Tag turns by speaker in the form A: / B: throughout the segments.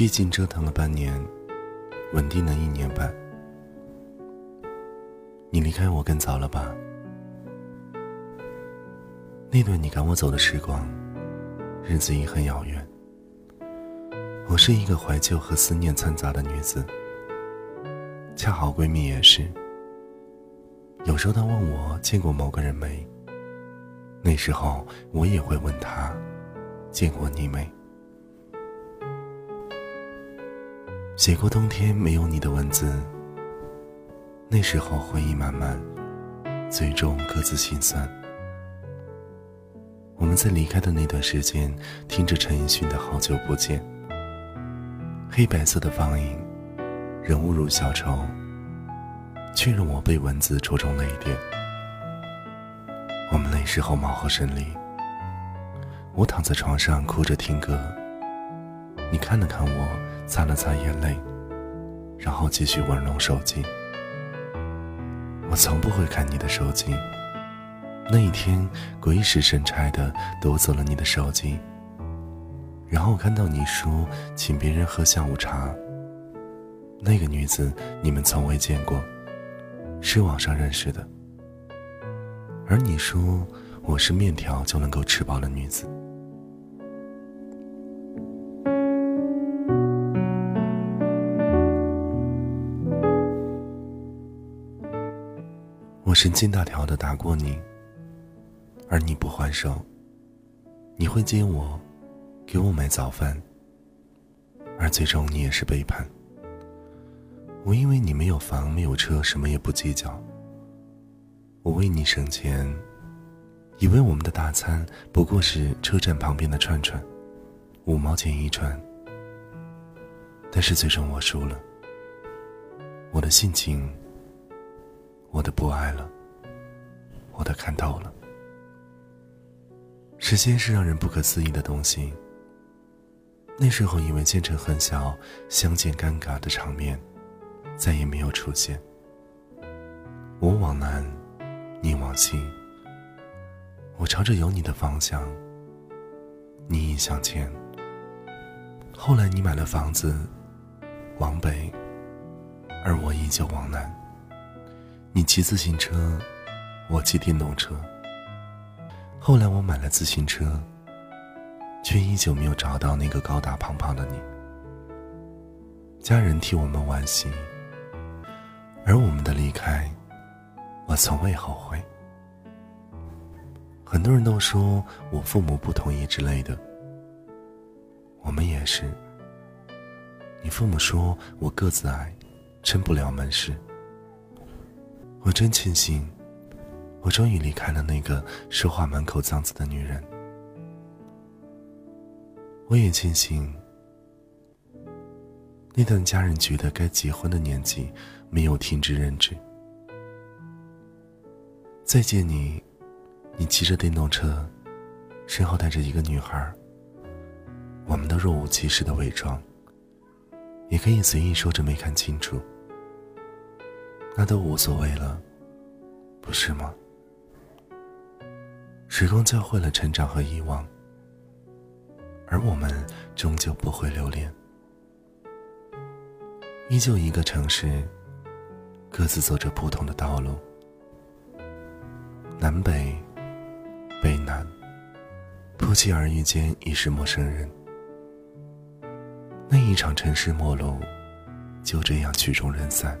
A: 毕竟折腾了半年，稳定了一年半。你离开我更早了吧？那段你赶我走的时光，日子已很遥远。我是一个怀旧和思念掺杂的女子，恰好闺蜜也是。有时候她问我见过某个人没，那时候我也会问她，见过你没？写过冬天没有你的文字，那时候回忆满满，最终各自心酸。我们在离开的那段时间，听着陈奕迅的《好久不见》，黑白色的放映，人物如小丑，却让我被文字戳中泪点。我们那时候貌合神离，我躺在床上哭着听歌，你看了看我，擦了擦眼泪，然后继续玩弄手机。我从不会看你的手机。那一天，鬼使神差的夺走了你的手机，然后看到你说请别人喝下午茶。那个女子你们从未见过，是网上认识的。而你说我是面条就能够吃饱的女子。神经大条的打过你。而你不还手，你会接我，给我买早饭。而最终你也是背叛。我因为你没有房没有车，什么也不计较。我为你省钱，以为我们的大餐不过是车站旁边的串串，五毛钱一串。但是最终我输了，我的性情，我的不爱了，我的看透了。时间是让人不可思议的东西。那时候以为建成很小，相见尴尬的场面，再也没有出现。我往南，你往西。我朝着有你的方向，你已向前。后来你买了房子，往北，而我依旧往南。你骑自行车，我骑电动车。后来我买了自行车，却依旧没有找到那个高大胖胖的你。家人替我们惋惜，而我们的离开，我从未后悔。很多人都说我父母不同意之类的，我们也是。你父母说我个子矮，撑不了门市。我真庆幸。我终于离开了那个说话满口脏字的女人。我也庆幸，那段家人觉得该结婚的年纪没有停止认知。再见你，你骑着电动车，身后带着一个女孩。我们都若无其事的伪装，也可以随意说着没看清楚，那都无所谓了，不是吗？时光教会了成长和遗忘，而我们终究不会留恋。依旧一个城市，各自走着不同的道路，南北，北南，不期而遇间已是陌生人。那一场城市陌路，就这样曲终人散，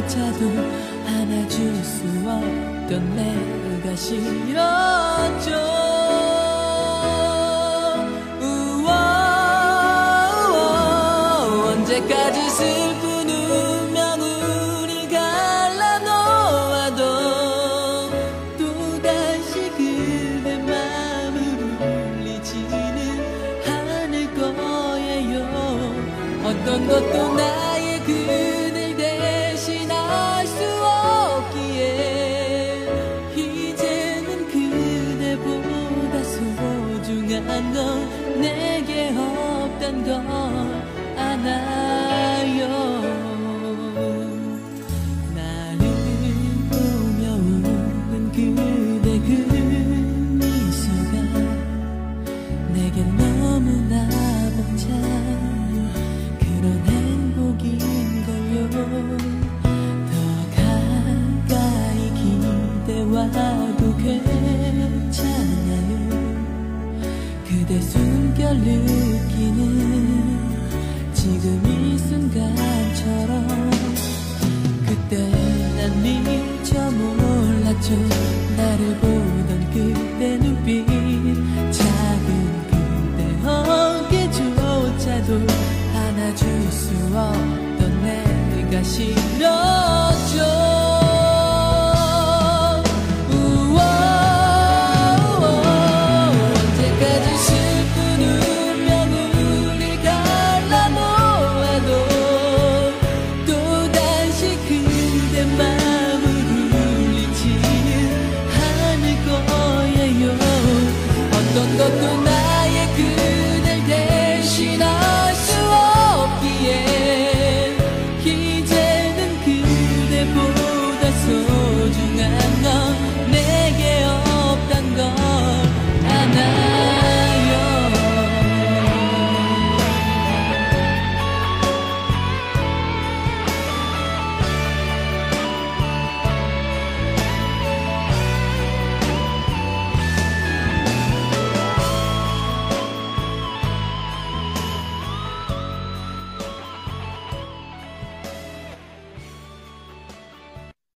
A: 조차도 안아줄 수 없던 내가 싫었 죠？우와,
B: 언제까지 슬픈 운명 우리 갈라놓아도 또다시 그대 맘을 울리지는 않을 거예요 어떤 것도 나 내게 없던 걸 알아요? 나를 보며 웃는 그대 그 미소가 내겐 너무나 벅찬 그런 행복인걸요. 더 가까이 기대와도 괜찮아요. 그대 느끼는 지금 이 순간처럼 그때 난 미처 몰랐죠. 나를 보던 그대 눈빛 작은 그대 어깨조차도 안아줄 수 없던 내가 싫었